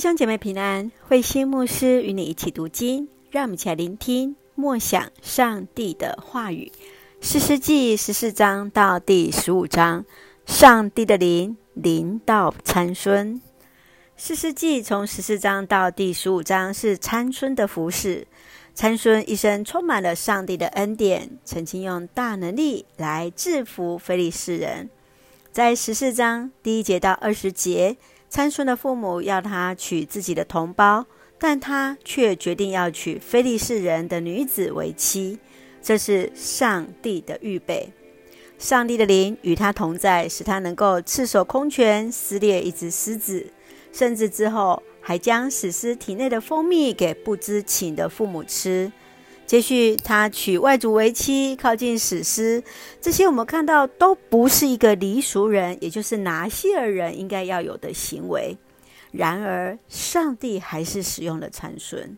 兄姐妹平安，慧心牧师与你一起读经，让我们一起来聆听默想上帝的话语。四世纪十四章到第十五章，上帝的灵临到参孙。四世纪从十四章到第十五章是参孙的服饰。参孙一生充满了上帝的恩典，曾经用大能力来制服非利士人。在十四章第一节到二十节，参孙的父母要他娶自己的同胞，但他却决定要娶非利士人的女子为妻。这是上帝的预备，上帝的灵与他同在，使他能够赤手空拳撕裂一只狮子，甚至之后还将死尸体内的蜂蜜给不知情的父母吃。接续，他娶外族为妻，靠近史诗，这些我们看到都不是一个黎族人，也就是拿细耳人应该要有的行为。然而，上帝还是使用了参孙。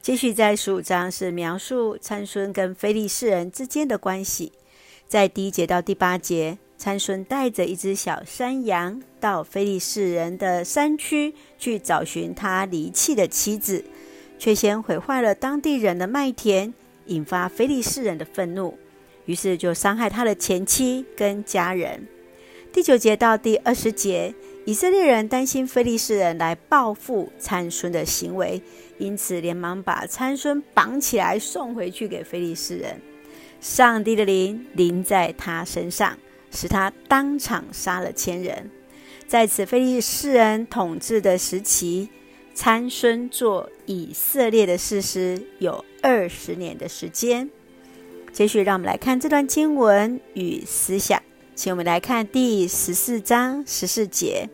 继续在十五章是描述参孙跟非利士人之间的关系，在第一节到第八节，参孙带着一只小山羊到非利士人的山区去找寻他离弃的妻子，却先毁坏了当地人的麦田，引发非利士人的愤怒，于是就伤害他的前妻跟家人。第九节到第二十节，以色列人担心非利士人来报复参孙的行为。因此，连忙把参孙绑起来送回去给非利士人。上帝的灵临在他身上，使他当场杀了千人。在此非利士人统治的时期，参孙做以色列的事师有二十年的时间。接续，让我们来看这段经文与思想。请我们来看第十四章十四节。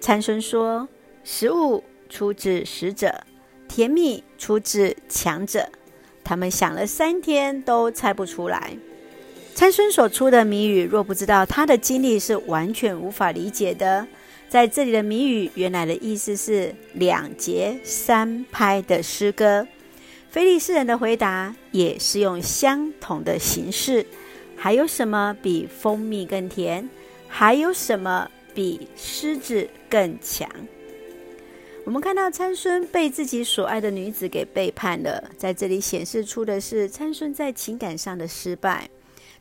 参孙说：“食物出自使者。”甜蜜出自强者，他们想了三天都猜不出来。参孙所出的谜语，若不知道他的经历，是完全无法理解的。在这里的谜语，原来的意思是两节三拍的诗歌。菲利士人的回答也是用相同的形式。还有什么比蜂蜜更甜？还有什么比狮子更强？我们看到参孙被自己所爱的女子给背叛了，在这里显示出的是参孙在情感上的失败，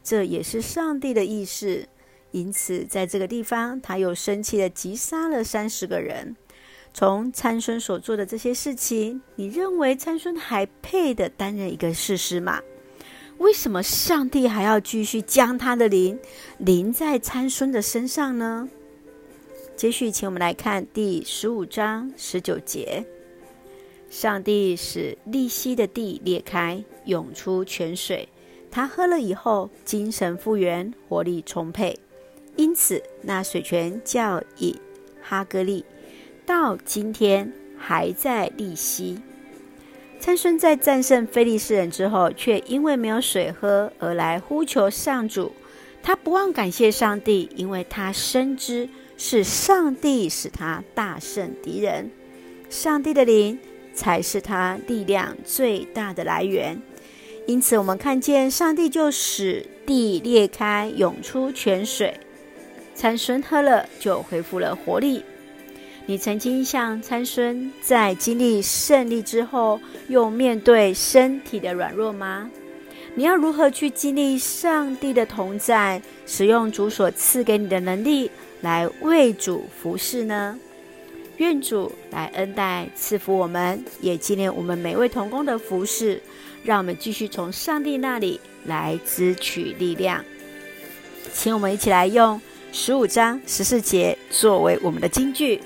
这也是上帝的意思。因此，在这个地方，他又生气地击杀了三十个人。从参孙所做的这些事情，你认为参孙还配得担任一个士师吗？为什么上帝还要继续将他的灵临在参孙的身上呢？接续，请我们来看第十五章十九节。上帝使利希的地裂开，涌出泉水。他喝了以后，精神复原，活力充沛。因此，那水泉叫以哈格利，到今天还在利希。参孙在战胜非利士人之后，却因为没有水喝而来呼求上主。他不忘感谢上帝，因为他深知。是上帝使他大胜敌人，上帝的灵才是他力量最大的来源。因此，我们看见上帝就使地裂开，涌出泉水，参孙喝了就恢复了活力。你曾经像参孙在经历胜利之后，又面对身体的软弱吗？你要如何去经历上帝的同在，使用主所赐给你的能力？来为主服侍呢？愿主来恩待赐福我们，也纪念我们每位同工的服侍，让我们继续从上帝那里来支取力量。请我们一起来用十五章十四节作为我们的金句：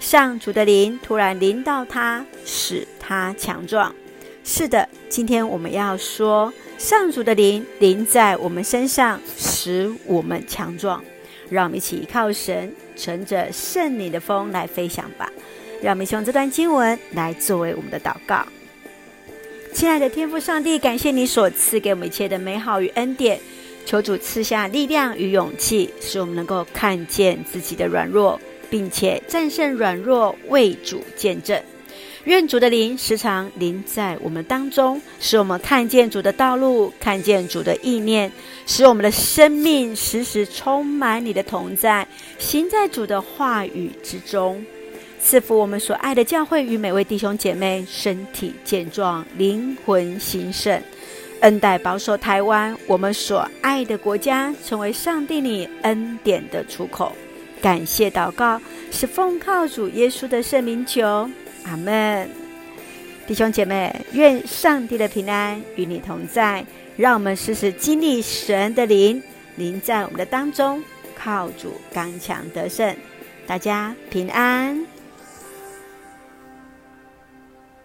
上主的灵突然临到他，使他强壮。是的，今天我们要说，上主的灵临在我们身上，使我们强壮。让我们一起依靠神，乘着圣灵的风来飞翔吧。让我们用这段经文来作为我们的祷告。亲爱的天父上帝，感谢你所赐给我们一切的美好与恩典，求主赐下力量与勇气，使我们能够看见自己的软弱，并且战胜软弱，为主见证。愿主的灵时常临在我们当中，使我们看见主的道路，看见主的意念，使我们的生命时时充满你的同在，行在主的话语之中。赐福我们所爱的教会与每位弟兄姐妹身体健壮、灵魂兴盛，恩待保守台湾我们所爱的国家，成为上帝你恩典的出口。感谢祷告，是奉靠主耶稣的圣名求，阿门。弟兄姐妹，愿上帝的平安与你同在，让我们时时经历神的灵，临在我们的当中，靠主刚强得胜。大家平安。